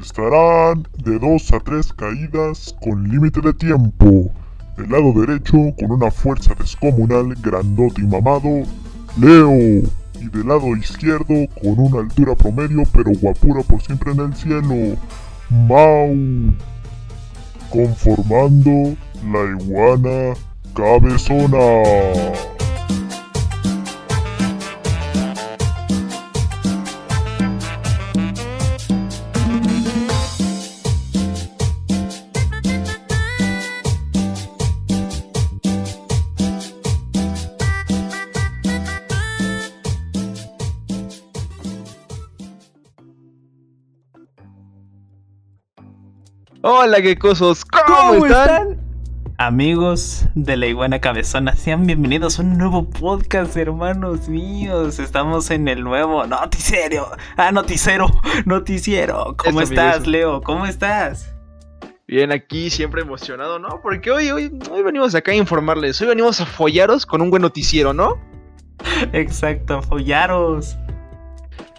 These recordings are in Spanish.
Estarán de 2 a 3 caídas con límite de tiempo. Del lado derecho, con una fuerza descomunal, grandote y mamado, Leo. Y del lado izquierdo, con una altura promedio, pero guapura por siempre en el cielo, Mau. Conformando la iguana cabezona. Hola, quecosos, ¿cómo, ¿Cómo están? están? Amigos de la iguana cabezona, sean bienvenidos a un nuevo podcast, hermanos míos. Estamos en el nuevo noticiero. Ah, noticiero, noticiero. ¿Cómo Eso, estás, amigo. Leo? ¿Cómo estás? Bien, aquí siempre emocionado, ¿no? Porque hoy, hoy, hoy venimos acá a informarles, hoy venimos a follaros con un buen noticiero, ¿no? Exacto, follaros.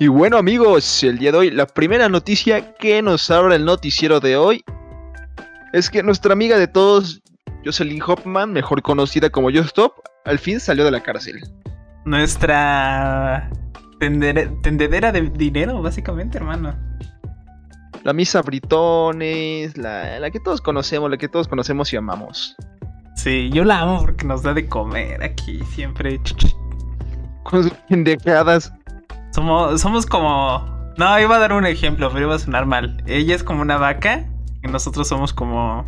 Y bueno, amigos, el día de hoy, la primera noticia que nos abre el noticiero de hoy es que nuestra amiga de todos, Jocelyn Hoffman, mejor conocida como Stop, al fin salió de la cárcel. Nuestra tendere- tendedera de dinero, básicamente, hermano. La misa Britones, la, la que todos conocemos, la que todos conocemos y amamos. Sí, yo la amo porque nos da de comer aquí siempre. Con sus pendejadas. Somos, somos como. No, iba a dar un ejemplo, pero iba a sonar mal. Ella es como una vaca y nosotros somos como.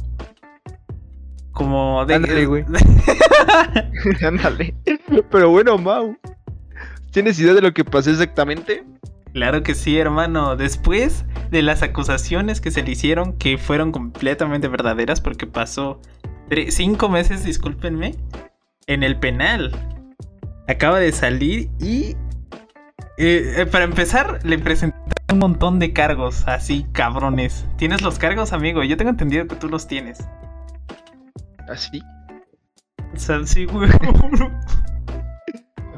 Como de. Ándale, güey. Ándale. Pero bueno, Mau. ¿Tienes idea de lo que pasó exactamente? claro que sí, hermano. Después de las acusaciones que se le hicieron, que fueron completamente verdaderas, porque pasó cinco meses, discúlpenme, en el penal. Acaba de salir y. eh, eh, para empezar, le presentaron un montón de cargos, así cabrones. ¿Tienes los cargos, amigo? Yo tengo entendido que tú los tienes. Así. O sea, sí, güey.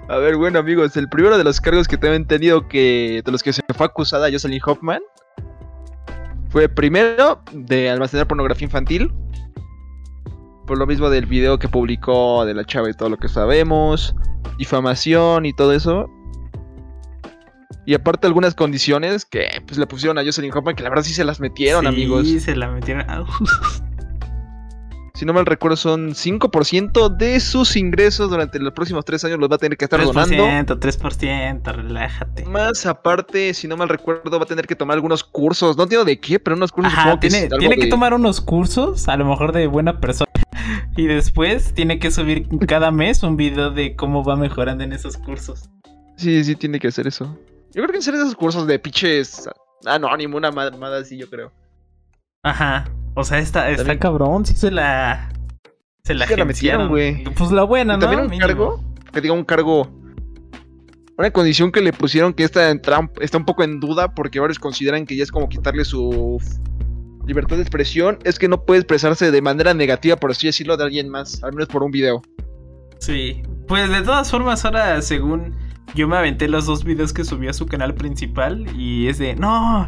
A ver, bueno, amigos, el primero de los cargos que también entendido que. de los que se fue acusada Jocelyn Hoffman. Fue primero de almacenar pornografía infantil. Por lo mismo del video que publicó de la chava y todo lo que sabemos. Difamación y todo eso. Y aparte algunas condiciones que pues le pusieron a Jocelyn Hoffman que la verdad sí se las metieron, sí, amigos. se la metieron. Au. Si no mal recuerdo, son 5% de sus ingresos durante los próximos 3 años los va a tener que estar donando. 3%, 3%, relájate. Más aparte, si no mal recuerdo, va a tener que tomar algunos cursos. No entiendo de qué, pero unos cursos Ajá, supongo que tiene, tiene que de- tomar unos cursos, a lo mejor de buena persona. Y después tiene que subir cada mes un video de cómo va mejorando en esos cursos. Sí, sí, tiene que hacer eso. Yo creo que hacer esos cursos de pinches anónimo, una mamada así, yo creo. Ajá. O sea, está, está También- cabrón, sí se la. Se la, Sí se la metieron, güey. Pues la buena, Y ¿no? también un cargo, que diga un cargo. Una condición que le pusieron que esta entra- está un poco en duda porque varios consideran que ya es como quitarle su libertad de expresión. Es que no puede expresarse de manera negativa, por así decirlo, de alguien más, al menos por un video. Sí. Pues de todas formas, ahora según yo me aventé los dos videos que subí a su canal principal y es de, no,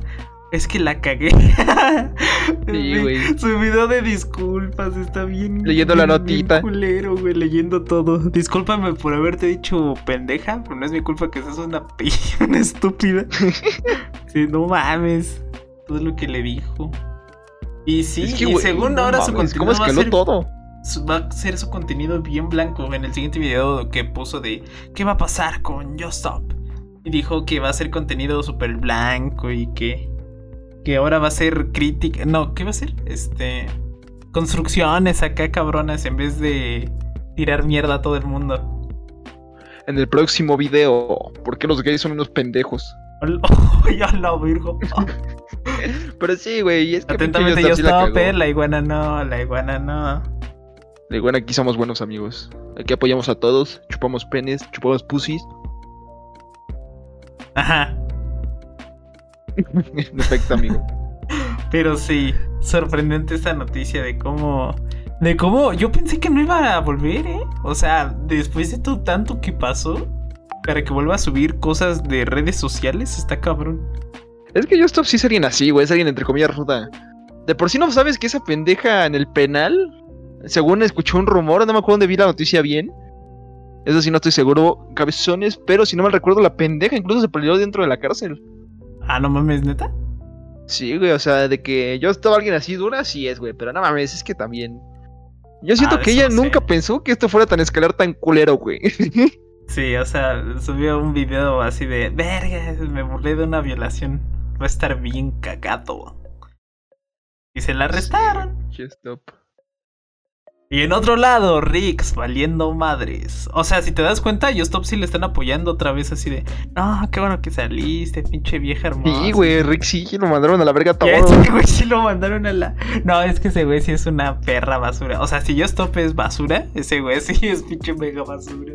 es que la cagué. Sí, güey. Su video de disculpas está bien. Leyendo la notita. bien culero, güey, leyendo todo. Discúlpame por haberte dicho pendeja, pero no es mi culpa que seas una, una estúpida. sí, no mames. Todo lo que le dijo. Y sí, Es que, y según no ahora su contenido ¿Cómo va a escaló ser todo? Va a ser su contenido bien blanco en el siguiente video que puso de ¿Qué va a pasar con Just Stop? Y dijo que va a ser contenido súper blanco y que que ahora va a ser crítica, no, ¿qué va a ser? Este construcciones acá cabronas en vez de tirar mierda a todo el mundo. En el próximo video, ¿por qué los gays son unos pendejos? ya la virgo. Pero sí, güey, es que Atentamente yo sí la cagó. la iguana no, la iguana no. Y bueno, aquí somos buenos amigos. Aquí apoyamos a todos, chupamos penes, chupamos pussies. Ajá. En efecto, amigo. Pero sí, sorprendente esta noticia de cómo. De cómo. Yo pensé que no iba a volver, ¿eh? O sea, después de todo tanto que pasó, para que vuelva a subir cosas de redes sociales, está cabrón. Es que Justop sí es alguien así, güey. Es alguien entre comillas ruda. De por sí no sabes que esa pendeja en el penal, según escuchó un rumor, no me acuerdo dónde vi la noticia bien. Eso sí no estoy seguro, cabezones, pero si no mal recuerdo, la pendeja incluso se peleó dentro de la cárcel. Ah, no mames, neta. Sí, güey, o sea, de que yo estaba alguien así dura, sí es, güey, pero no mames, es que también. Yo siento Ah, que ella no sé. nunca pensó que esto fuera tan escalar tan culero, güey. Sí, o sea, subió un video así de, verga, me burlé de una violación. Va a estar bien cagado. Y se la arrestaron. Justop. Y en otro lado, Rix valiendo madres. O sea, si te das cuenta, Justop sí le están apoyando otra vez así de, no, qué bueno que saliste, pinche vieja hermosa. Sí, güey, Rick sí, lo mandaron a la verga todo. Ese güey sí lo mandaron a la. No, es que ese güey sí es una perra basura. O sea, si Justop es basura, ese güey sí es pinche mega basura.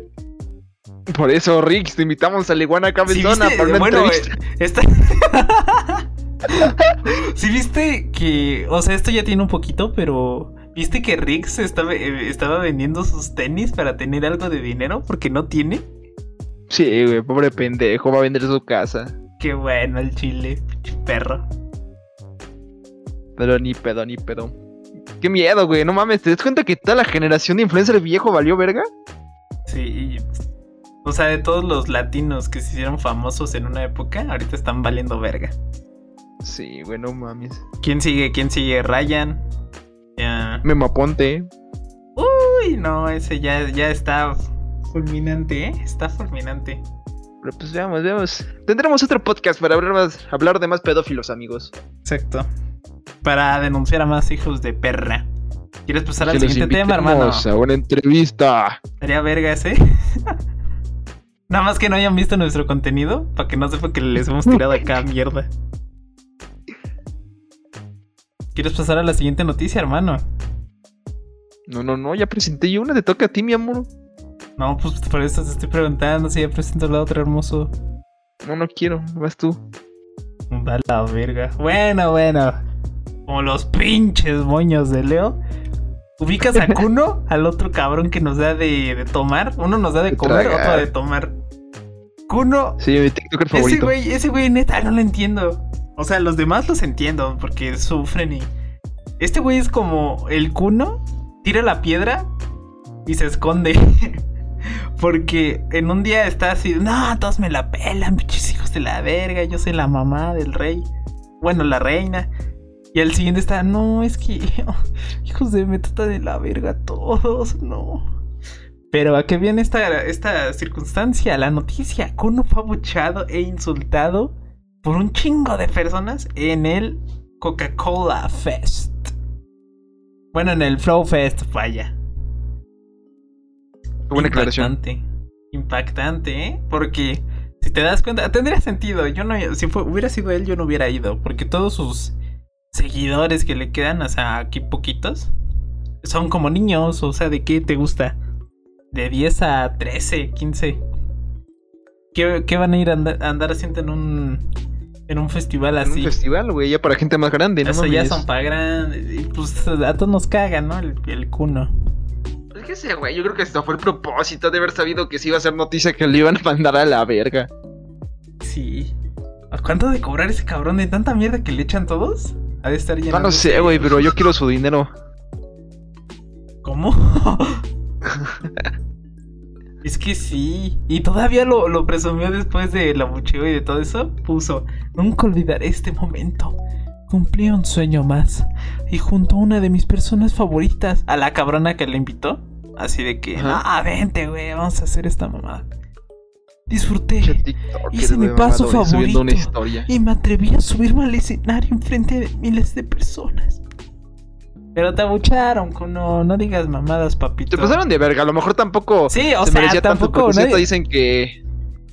Por eso, Rick, te invitamos a la iguana ¿Sí cabezona viste? para una Bueno, entrevista. eh, esta... ¿Sí viste que... O sea, esto ya tiene un poquito, pero... ¿Viste que Rick se estaba, eh, estaba vendiendo sus tenis para tener algo de dinero? Porque no tiene. Sí, güey, pobre pendejo, va a vender su casa. Qué bueno el chile, perro. Pero ni pedo, ni pedo. Qué miedo, güey, no mames, ¿te das cuenta que toda la generación de influencer viejo valió verga? Sí, o sea, de todos los latinos que se hicieron famosos en una época, ahorita están valiendo verga. Sí, güey, no mames. ¿Quién sigue? ¿Quién sigue? Ryan. Ya. Memo Ponte. Uy, no, ese ya, ya está fulminante, ¿eh? Está fulminante. Pero pues veamos, veamos. Tendremos otro podcast para hablar, más, hablar de más pedófilos, amigos. Exacto. Para denunciar a más hijos de perra. ¿Quieres pasar al siguiente tema, hermano? a una entrevista. Sería verga ese. Nada más que no hayan visto nuestro contenido, para que no sepan que les hemos tirado acá mierda. ¿Quieres pasar a la siguiente noticia, hermano? No, no, no, ya presenté yo una, te toca a ti, mi amor. No, pues por eso te estoy preguntando si ya presento la otra hermoso. No, no quiero, vas tú. Da la verga. Bueno, bueno. Como los pinches moños de Leo. Ubicas a Kuno, al otro cabrón que nos da de, de tomar. Uno nos da de De comer, tragar. otro de tomar. Kuno, Sí, mi TikToker ese favorito. güey, ese güey neta, no lo entiendo. O sea, los demás los entiendo porque sufren y. Este güey es como el Kuno, tira la piedra y se esconde. Porque en un día está así, no, todos me la pelan, pinches hijos de la verga, yo soy la mamá del rey. Bueno, la reina. Y al siguiente está, no, es que hijos de me tratan de la verga todos, no. Pero a qué viene esta, esta circunstancia, la noticia, Kuno fue abuchado e insultado por un chingo de personas en el Coca-Cola Fest. Bueno, en el Flow Fest, vaya. Buena aclaración. Impactante. Impactante, ¿eh? Porque si te das cuenta, tendría sentido. Yo no, si fue- hubiera sido él, yo no hubiera ido. Porque todos sus seguidores que le quedan, o sea, aquí poquitos, son como niños. O sea, ¿de qué te gusta? De 10 a 13, 15. ¿Qué, qué van a ir a andar, a andar haciendo en un, en un festival En un así? festival, güey, ya para gente más grande, ¿no? Eso ya son para grandes. Y pues a todos nos cagan, ¿no? El, el cuno. Pues qué sé, güey, yo creo que esto fue el propósito de haber sabido que sí iba a ser noticia que le iban a mandar a la verga. Sí. ¿A cuánto de cobrar ese cabrón de tanta mierda que le echan todos? Ha de estar No llenando. lo sé, güey, pero yo quiero su dinero. ¿Cómo? es que sí. Y todavía lo, lo presumió después del abucheo y de todo eso. Puso: Nunca olvidaré este momento. Cumplí un sueño más. Y junto a una de mis personas favoritas, a la cabrona que le invitó. Así de que, ah, vente, güey, vamos a hacer esta mamada. Disfruté. Hice mi paso favorito. historia. Y me atreví a subirme al escenario enfrente de miles de personas. Pero te abucharon, no, no digas mamadas, papito. Te pasaron de verga, a lo mejor tampoco Sí, o se sea, merecía tanto, tampoco porque nadie, dicen que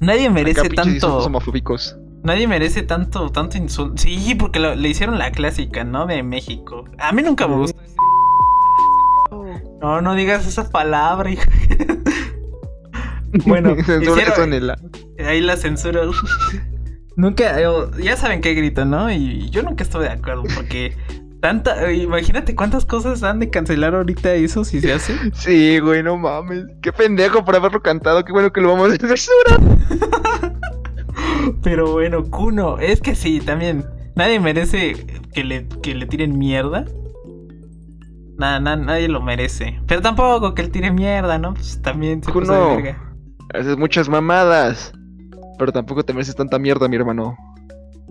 nadie merece acá tanto. homofóbicos. Nadie merece tanto, tanto insulto. Sí, porque lo- le hicieron la clásica, ¿no? De México. A mí nunca me gustó. ese- No, no digas esa palabra, hijo. Bueno, hicieron- Ahí la censura. nunca, ya saben qué grito, ¿no? Y yo nunca estuve de acuerdo porque tanta, imagínate cuántas cosas han de cancelar ahorita eso si se hace. Sí, güey, no mames. Qué pendejo por haberlo cantado. Qué bueno que lo vamos a censurar. Pero bueno, Kuno, es que sí, también. Nadie merece que le, que le tiren mierda. Nada, nadie lo merece. Pero tampoco que le tire mierda, ¿no? Pues también se Kuno, haces muchas mamadas. Pero tampoco te mereces tanta mierda, mi hermano.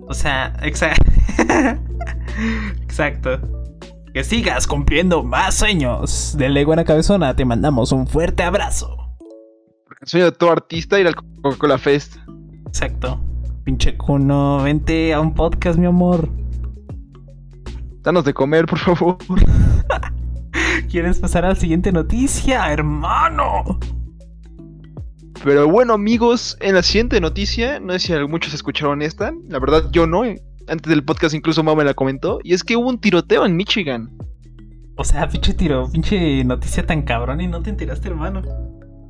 O sea, exacto. exacto. Que sigas cumpliendo más sueños. De Leguana Cabezona te mandamos un fuerte abrazo. El sueño de todo artista ir al Coca-Cola Fest. Exacto. Pinche Kuno, vente a un podcast, mi amor. Danos de comer, por favor. ¿Quieres pasar a la siguiente noticia, hermano? Pero bueno, amigos, en la siguiente noticia, no sé si muchos escucharon esta. La verdad, yo no. Antes del podcast, incluso Mau me la comentó. Y es que hubo un tiroteo en Michigan. O sea, pinche tiro, pinche noticia tan cabrón y no te enteraste, hermano.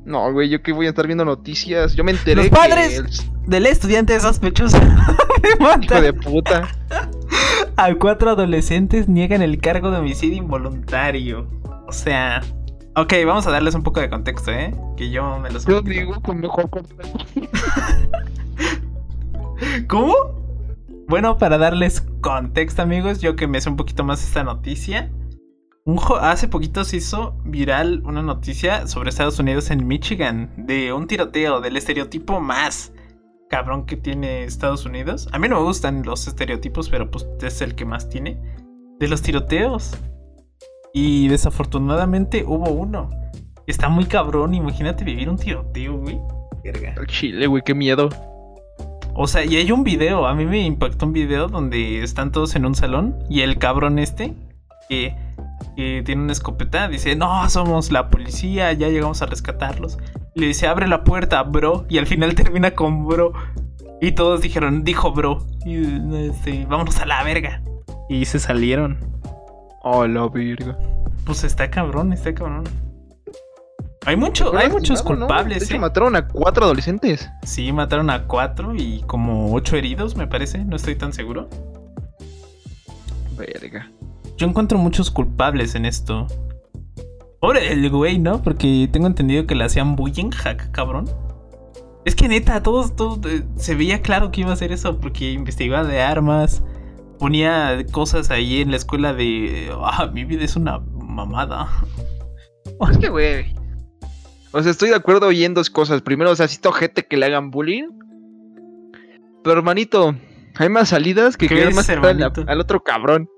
No, güey, yo que voy a estar viendo noticias. Yo me enteré Los que padres el del estudiante sospechoso de hijo de puta. a cuatro adolescentes niegan el cargo de homicidio involuntario. O sea, ok, vamos a darles un poco de contexto, ¿eh? Que yo me los. Yo digo con mejor contexto. ¿Cómo? Bueno, para darles contexto, amigos, yo que me sé un poquito más esta noticia. Un jo- hace poquito se hizo viral una noticia sobre Estados Unidos en Michigan de un tiroteo, del estereotipo más cabrón que tiene Estados Unidos. A mí no me gustan los estereotipos, pero pues es el que más tiene. De los tiroteos. Y desafortunadamente hubo uno. Está muy cabrón, imagínate vivir un tiroteo, güey. Verga. Al chile, güey, qué miedo. O sea, y hay un video, a mí me impactó un video donde están todos en un salón y el cabrón este, que, que tiene una escopeta, dice, no, somos la policía, ya llegamos a rescatarlos. Le dice, abre la puerta, bro. Y al final termina con bro. Y todos dijeron, dijo bro. Y este, vámonos a la verga. Y se salieron. Oh, la virga. Pues está cabrón, está cabrón. Hay mucho, hay muchos ¿no? culpables, De hecho, ¿eh? mataron a cuatro adolescentes. Sí, mataron a cuatro y como ocho heridos, me parece. No estoy tan seguro. Verga. Yo encuentro muchos culpables en esto. Pobre el güey, ¿no? Porque tengo entendido que le hacían bullying, hack, cabrón. Es que neta, todos, todos eh, se veía claro que iba a hacer eso porque investigaba de armas, ponía cosas ahí en la escuela de, ah, mi vida es una mamada. Es que, güey. O sea, estoy de acuerdo oyendo dos cosas. Primero, o sea, sí está ojete que le hagan bullying. Pero, hermanito, hay más salidas que ¿Qué querer más al, hermanito? al otro cabrón.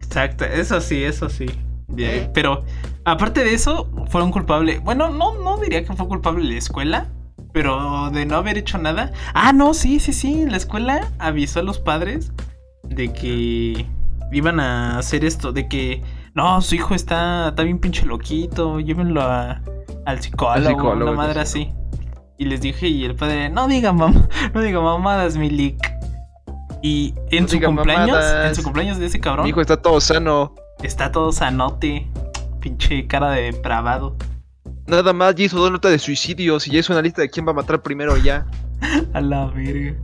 Exacto, eso sí, eso sí. Bien, Pero aparte de eso, fueron culpables. Bueno, no, no diría que fue culpable la escuela, pero de no haber hecho nada. Ah, no, sí, sí, sí. La escuela avisó a los padres de que iban a hacer esto, de que no, su hijo está, está bien pinche loquito, llévenlo a- al psicólogo, Al psicólogo, una madre así. Y les dije, y el padre, no diga mamá, no diga mamadas, mi leak. Y en No su cumpleaños, en su cumpleaños de ese cabrón, Mi hijo está todo sano. Está todo sanote. Pinche cara de depravado. Nada más ya hizo dos notas de suicidios y ya hizo una lista de quién va a matar primero ya. A la verga.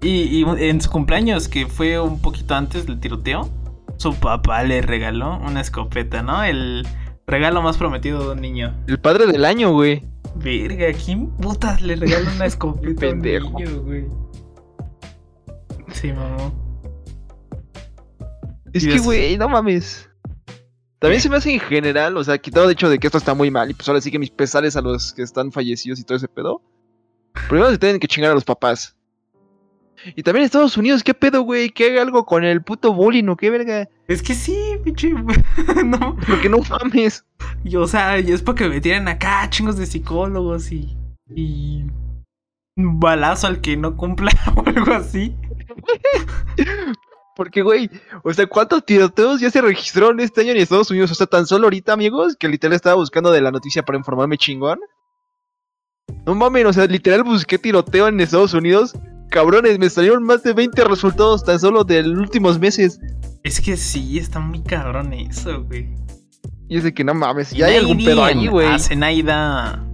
Y, y en su cumpleaños, que fue un poquito antes del tiroteo, su papá le regaló una escopeta, ¿no? El regalo más prometido de un niño. El padre del año, güey. Verga, ¿quién putas le regala una escopeta a un Pendejo. niño, güey? Sí, mamá. Es que, güey, no mames. También se me hace en general, o sea, quitado de hecho de que esto está muy mal, y pues ahora sí que mis pesares a los que están fallecidos y todo ese pedo. Primero se tienen que chingar a los papás. Y también Estados Unidos, ¿qué pedo, güey? Que haga algo con el puto bullying o qué verga. Es que sí, pinche. no. Porque no mames. Y, o sea, y es para que me tiren acá chingos de psicólogos y. y. un balazo al que no cumpla o algo así. Porque, güey, o sea, ¿cuántos tiroteos ya se registraron este año en Estados Unidos? O sea, tan solo ahorita, amigos, que literal estaba buscando de la noticia para informarme chingón. No mames, o sea, literal busqué tiroteo en Estados Unidos. Cabrones, me salieron más de 20 resultados tan solo de los últimos meses. Es que sí, está muy cabrón eso, güey. Y es de que no mames, ya hay algún pedo ahí, güey. A Zenaida.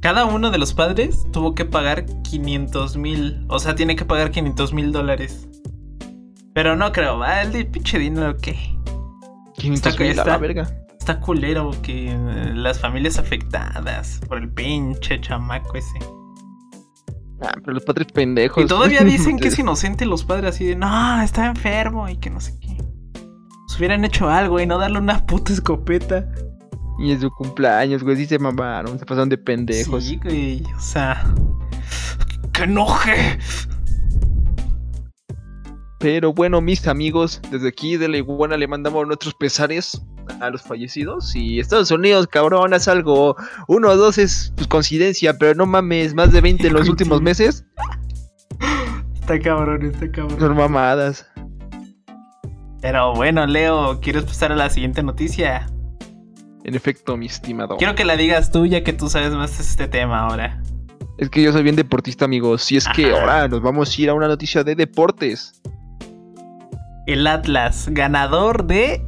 Cada uno de los padres tuvo que pagar 500 mil. O sea, tiene que pagar 500 mil dólares. Pero no creo, ¿va? el de pinche dinero que. 500 mil la verga. Está culero que eh, las familias afectadas por el pinche chamaco ese. Ah, pero los padres pendejos. Y todavía dicen que es inocente los padres así de, no, está enfermo y que no sé qué. Si hubieran hecho algo y no darle una puta escopeta. Y en su cumpleaños, güey, sí se mamaron, se pasaron de pendejos. Sí, güey, o sea... ¡Que enoje! Pero bueno, mis amigos, desde aquí de la iguana le mandamos nuestros pesares a los fallecidos. Y Estados Unidos, cabrón, haz algo. Uno o dos es pues, coincidencia, pero no mames, más de 20 en los últimos meses. Está cabrón, está cabrón. Son mamadas. Pero bueno, Leo, ¿quieres pasar a la siguiente noticia? En efecto, mi estimado. Quiero que la digas tú, ya que tú sabes más de este tema ahora. Es que yo soy bien deportista, amigos. Si es que ahora nos vamos a ir a una noticia de deportes. El Atlas, ganador de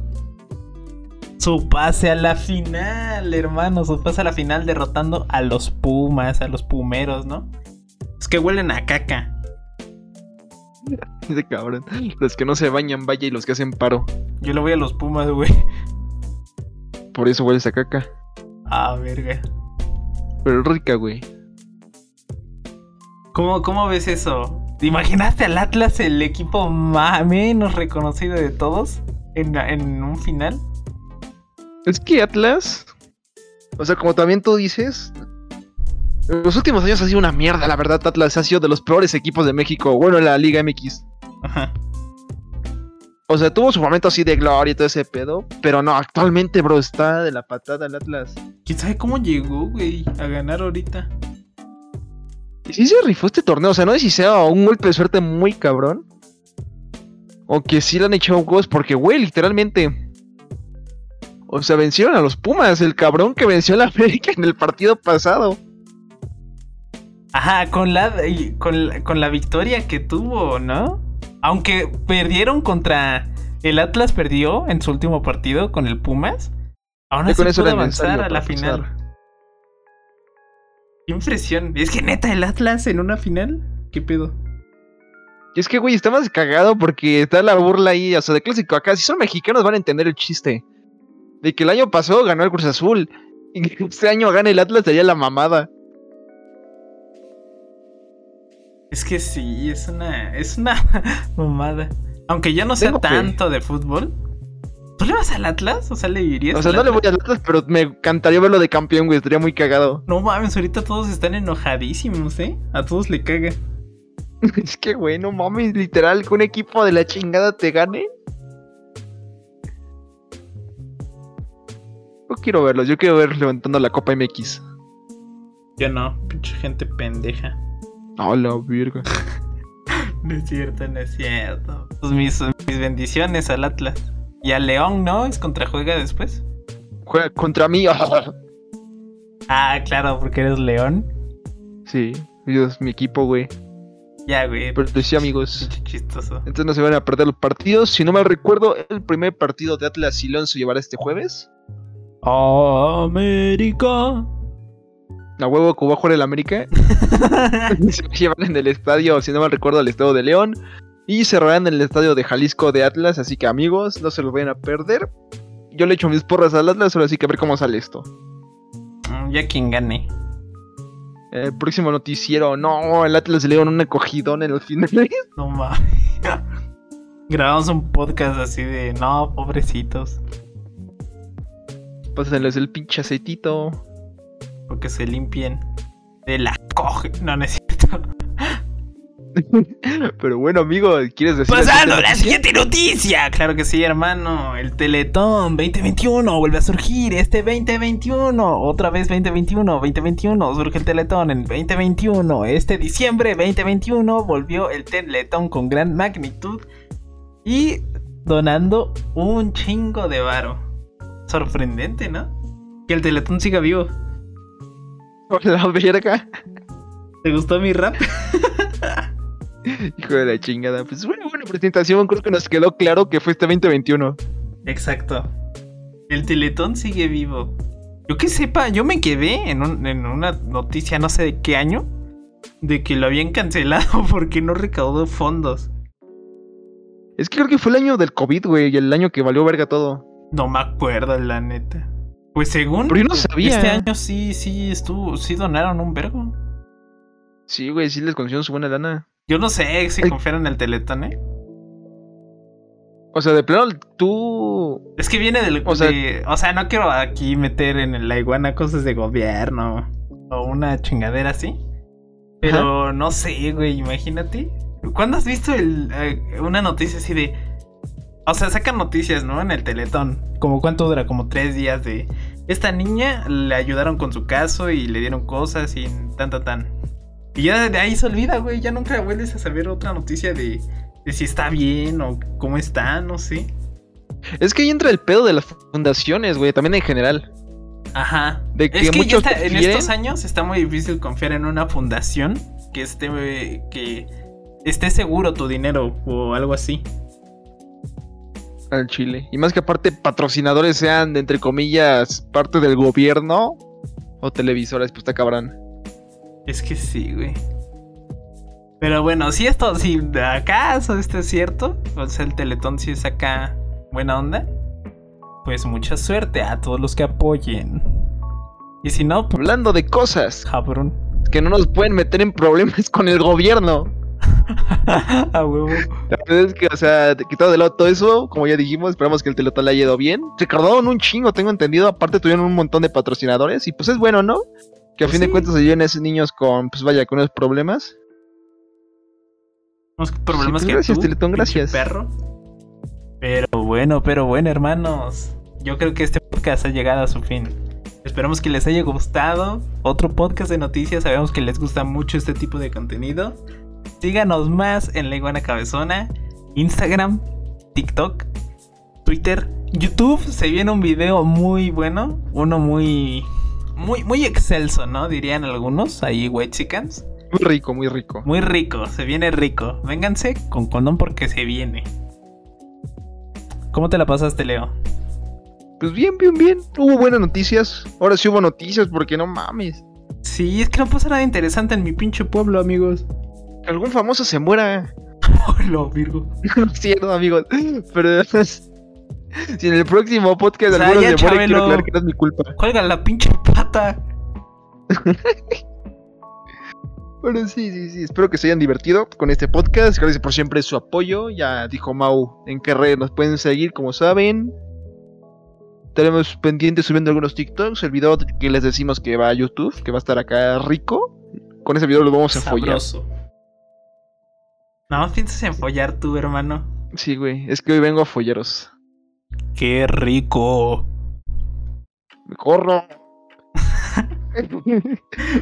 su pase a la final, hermano. Su pase a la final derrotando a los Pumas, a los Pumeros, ¿no? Es que huelen a caca. Ese cabrón. Los que no se bañan, vaya, y los que hacen paro. Yo le voy a los Pumas, güey. Por eso hueles a caca. Ah, verga. Pero rica, güey. ¿Cómo, ¿Cómo ves eso? ¿Te imaginaste al Atlas, el equipo más, menos reconocido de todos, en, en un final? Es que Atlas. O sea, como también tú dices. En los últimos años ha sido una mierda, la verdad. Atlas ha sido de los peores equipos de México. Bueno, en la Liga MX. Ajá. O sea, tuvo su momento así de gloria y todo ese pedo. Pero no, actualmente, bro, está de la patada el Atlas. ¿Quién sabe cómo llegó, güey, a ganar ahorita? Y sí se rifó este torneo. O sea, no sé si sea un golpe de suerte muy cabrón. O que sí le han echado huevos. Porque, güey, literalmente. O sea, vencieron a los Pumas. El cabrón que venció a la América en el partido pasado. Ajá, con la, con, con la victoria que tuvo, ¿no? Aunque perdieron contra... El Atlas perdió en su último partido con el Pumas. Aún así pudo avanzar a la final. pasar. Qué impresión. Es que neta, el Atlas en una final. ¿Qué pedo? Es que, güey, está más cagado porque está la burla ahí, o sea, de clásico acá. Si son mexicanos van a entender el chiste. De que el año pasado ganó el Cruz Azul. Y que este año gana el Atlas sería la mamada. Es que sí, es una. Es una mamada. Aunque yo no sé fe. tanto de fútbol. ¿Tú le vas al Atlas? O sea, le dirías. O sea, no le voy al Atlas, pero me encantaría verlo de campeón, güey. Estaría muy cagado. No mames, ahorita todos están enojadísimos, ¿eh? A todos le caga. Es que, güey, no mames, literal, que un equipo de la chingada te gane. Yo quiero verlos, yo quiero ver levantando la Copa MX. Yo no, pinche gente pendeja. No, la virga. No es cierto, no es cierto. Pues mis, mis bendiciones al Atlas. Y al León, ¿no? ¿Es contrajuega después? Juega contra mí. Ah, claro, porque eres León. sí, Dios, mi equipo, güey. Ya, güey. Pero sí, amigos. Chistoso. Entonces no se van a perder los partidos. Si no mal recuerdo, el primer partido de Atlas y León se llevará este jueves. América. A huevo que va a jugar el América. se llevan en el estadio, si no mal recuerdo, el estadio de León. Y cerrarán en el estadio de Jalisco de Atlas. Así que amigos, no se los vayan a perder. Yo le echo mis porras al Atlas, ahora sí que a ver cómo sale esto. Mm, Ya quien gane. El próximo noticiero, no, el Atlas le dieron un acogidón en los finales. No mames. Grabamos un podcast así de no, pobrecitos. Pásenles el pinche aceitito. Porque se limpien de la coge. No, no es cierto. Pero bueno, amigo, ¿quieres decir? Pasando a siguiente la siguiente noticia. Claro que sí, hermano. El Teletón 2021 vuelve a surgir este 2021. Otra vez 2021, 2021. Surge el Teletón en 2021. Este diciembre 2021 volvió el Teletón con gran magnitud y donando un chingo de varo. Sorprendente, ¿no? Que el Teletón siga vivo. Por la verga. ¿Te gustó mi rap? Hijo de la chingada. Pues bueno, buena presentación. Creo que nos quedó claro que fue este 2021. Exacto. El Teletón sigue vivo. Yo que sepa, yo me quedé en, un- en una noticia, no sé de qué año, de que lo habían cancelado porque no recaudó fondos. Es que creo que fue el año del COVID, güey, y el año que valió verga todo. No me acuerdo, la neta. Pues según Pero yo no sabía. este año sí, sí estuvo, sí donaron un vergo. Sí, güey, sí les consiguieron su buena lana. Yo no sé si Ay. confiaron en el Teletón, ¿eh? O sea, de plano, tú. Es que viene del. O sea- o sea no quiero aquí meter en la iguana cosas de gobierno o una chingadera así. Pero no sé, güey, imagínate. ¿Cuándo has visto el, eh, una noticia así de. O sea, sacan noticias, ¿no? En el Teletón. Como cuánto dura, como tres días de. Esta niña le ayudaron con su caso y le dieron cosas y tan, tan, tan. Y ya de ahí se olvida, güey. Ya nunca vuelves a saber otra noticia de, de si está bien o cómo está, no sé. Es que ahí entra el pedo de las fundaciones, güey, también en general. Ajá. De que es que ya está- en estos años está muy difícil confiar en una fundación que esté que esté seguro tu dinero o algo así. Al Chile. Y más que aparte, patrocinadores sean, entre comillas, parte del gobierno o televisores, pues está cabrón. Es que sí, güey. Pero bueno, si esto, si acaso esto es cierto, o sea, el Teletón sí es acá buena onda, pues mucha suerte a todos los que apoyen. Y si no, pues Hablando de cosas cabrón. que no nos pueden meter en problemas con el gobierno. a huevo. La verdad es que, o sea, quitado de lado todo eso, como ya dijimos, esperamos que el Teletón le haya ido bien. Recaudaron un chingo, tengo entendido. Aparte tuvieron un montón de patrocinadores y pues es bueno, ¿no? Que a Pues fin de cuentas se lleven a esos niños con, pues vaya, con unos problemas. Unos problemas pues que gracias, tú, Teletón, gracias. Perro. Pero bueno, pero bueno, hermanos. Yo creo que este podcast ha llegado a su fin. Esperamos que les haya gustado. Otro podcast de noticias. Sabemos que les gusta mucho este tipo de contenido. Síganos más en La Iguana Cabezona. Instagram, TikTok, Twitter, YouTube. Se viene un video muy bueno. Uno muy. Muy, muy excelso, ¿no? Dirían algunos. Ahí, Chickens. Muy rico, muy rico. Muy rico, se viene rico. Vénganse con condón porque se viene. ¿Cómo te la pasaste, Leo? Pues bien, bien, bien. Hubo buenas noticias. Ahora sí hubo noticias porque no mames. Sí, es que no pasa nada interesante en mi pinche pueblo, amigos. Que algún famoso se muera. Hola, Virgo. No es cierto, amigos. Pero si en el próximo podcast O sea, alguno se muere, quiero aclarar que no es mi culpa. Cuelga la pinche pata. Pero sí, sí, sí. Espero que se hayan divertido con este podcast. Gracias por siempre su apoyo. Ya dijo Mau en qué red nos pueden seguir, como saben. Tenemos pendientes subiendo algunos TikToks. El video que les decimos que va a YouTube, que va a estar acá rico. Con ese video lo vamos a follar. Nada más piensas en follar tú, hermano. Sí, güey. Es que hoy vengo a folleros. Qué rico. Me corro. Pero,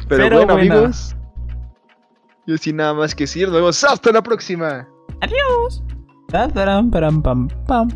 Pero bueno, bueno. amigos. Y sin nada más que decir, nos vemos hasta la próxima. Adiós. Param, pam, pam.